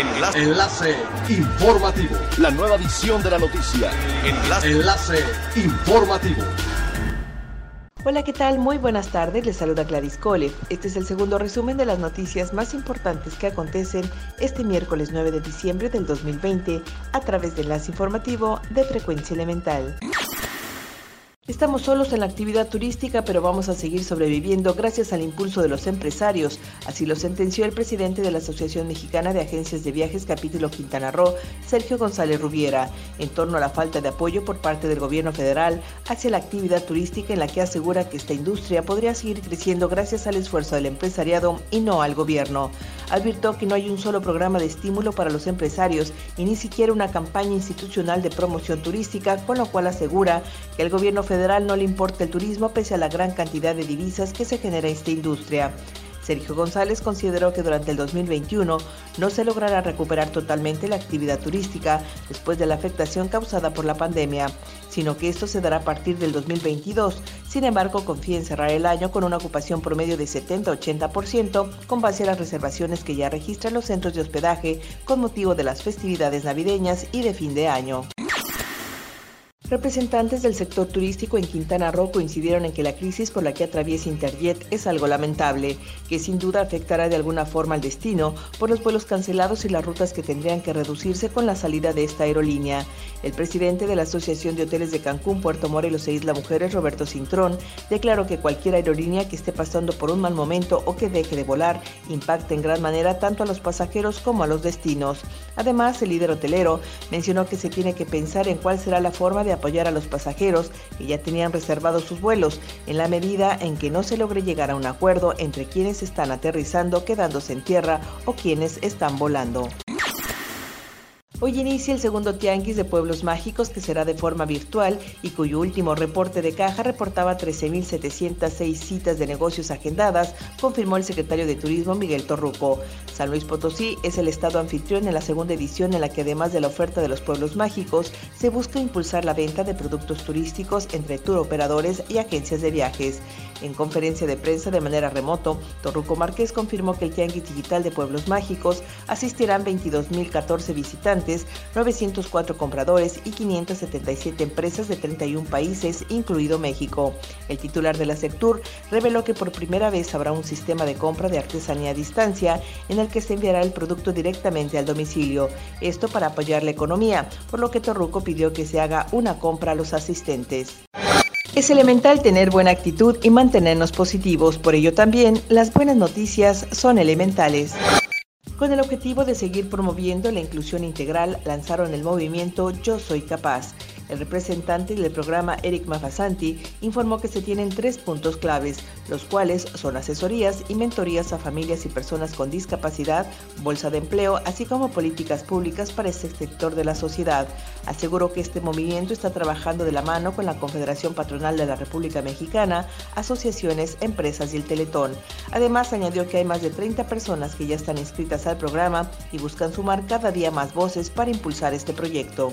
Enlace. Enlace informativo. La nueva edición de la noticia. Enlace. Enlace informativo. Hola, ¿qué tal? Muy buenas tardes. Les saluda Gladys Cole. Este es el segundo resumen de las noticias más importantes que acontecen este miércoles 9 de diciembre del 2020 a través de Enlace Informativo de Frecuencia Elemental. Estamos solos en la actividad turística, pero vamos a seguir sobreviviendo gracias al impulso de los empresarios. Así lo sentenció el presidente de la Asociación Mexicana de Agencias de Viajes Capítulo Quintana Roo, Sergio González Rubiera, en torno a la falta de apoyo por parte del gobierno federal hacia la actividad turística en la que asegura que esta industria podría seguir creciendo gracias al esfuerzo del empresariado y no al gobierno. Advirtió que no hay un solo programa de estímulo para los empresarios y ni siquiera una campaña institucional de promoción turística, con lo cual asegura que el gobierno federal no le importa el turismo pese a la gran cantidad de divisas que se genera esta industria. Sergio González consideró que durante el 2021 no se logrará recuperar totalmente la actividad turística después de la afectación causada por la pandemia, sino que esto se dará a partir del 2022. Sin embargo, confía en cerrar el año con una ocupación promedio de 70-80% con base a las reservaciones que ya registran los centros de hospedaje con motivo de las festividades navideñas y de fin de año. Representantes del sector turístico en Quintana Roo coincidieron en que la crisis por la que atraviesa Interjet es algo lamentable, que sin duda afectará de alguna forma al destino por los vuelos cancelados y las rutas que tendrían que reducirse con la salida de esta aerolínea. El presidente de la Asociación de Hoteles de Cancún, Puerto Morelos e Isla Mujeres, Roberto Cintrón, declaró que cualquier aerolínea que esté pasando por un mal momento o que deje de volar impacta en gran manera tanto a los pasajeros como a los destinos. Además, el líder hotelero mencionó que se tiene que pensar en cuál será la forma de apoyar a los pasajeros que ya tenían reservados sus vuelos, en la medida en que no se logre llegar a un acuerdo entre quienes están aterrizando quedándose en tierra o quienes están volando. Hoy inicia el segundo tianguis de pueblos mágicos que será de forma virtual y cuyo último reporte de caja reportaba 13.706 citas de negocios agendadas, confirmó el secretario de Turismo Miguel Torruco. San Luis Potosí es el estado anfitrión en la segunda edición en la que además de la oferta de los pueblos mágicos, se busca impulsar la venta de productos turísticos entre tour operadores y agencias de viajes. En conferencia de prensa de manera remoto, Torruco Márquez confirmó que el tianguis digital de pueblos mágicos asistirán 22.014 visitantes 904 compradores y 577 empresas de 31 países, incluido México. El titular de la Sectur reveló que por primera vez habrá un sistema de compra de artesanía a distancia en el que se enviará el producto directamente al domicilio. Esto para apoyar la economía, por lo que Torruco pidió que se haga una compra a los asistentes. Es elemental tener buena actitud y mantenernos positivos, por ello también las buenas noticias son elementales. Con el objetivo de seguir promoviendo la inclusión integral, lanzaron el movimiento Yo Soy Capaz, el representante del programa, Eric Mafasanti, informó que se tienen tres puntos claves, los cuales son asesorías y mentorías a familias y personas con discapacidad, bolsa de empleo, así como políticas públicas para este sector de la sociedad. Aseguró que este movimiento está trabajando de la mano con la Confederación Patronal de la República Mexicana, asociaciones, empresas y el Teletón. Además, añadió que hay más de 30 personas que ya están inscritas al programa y buscan sumar cada día más voces para impulsar este proyecto.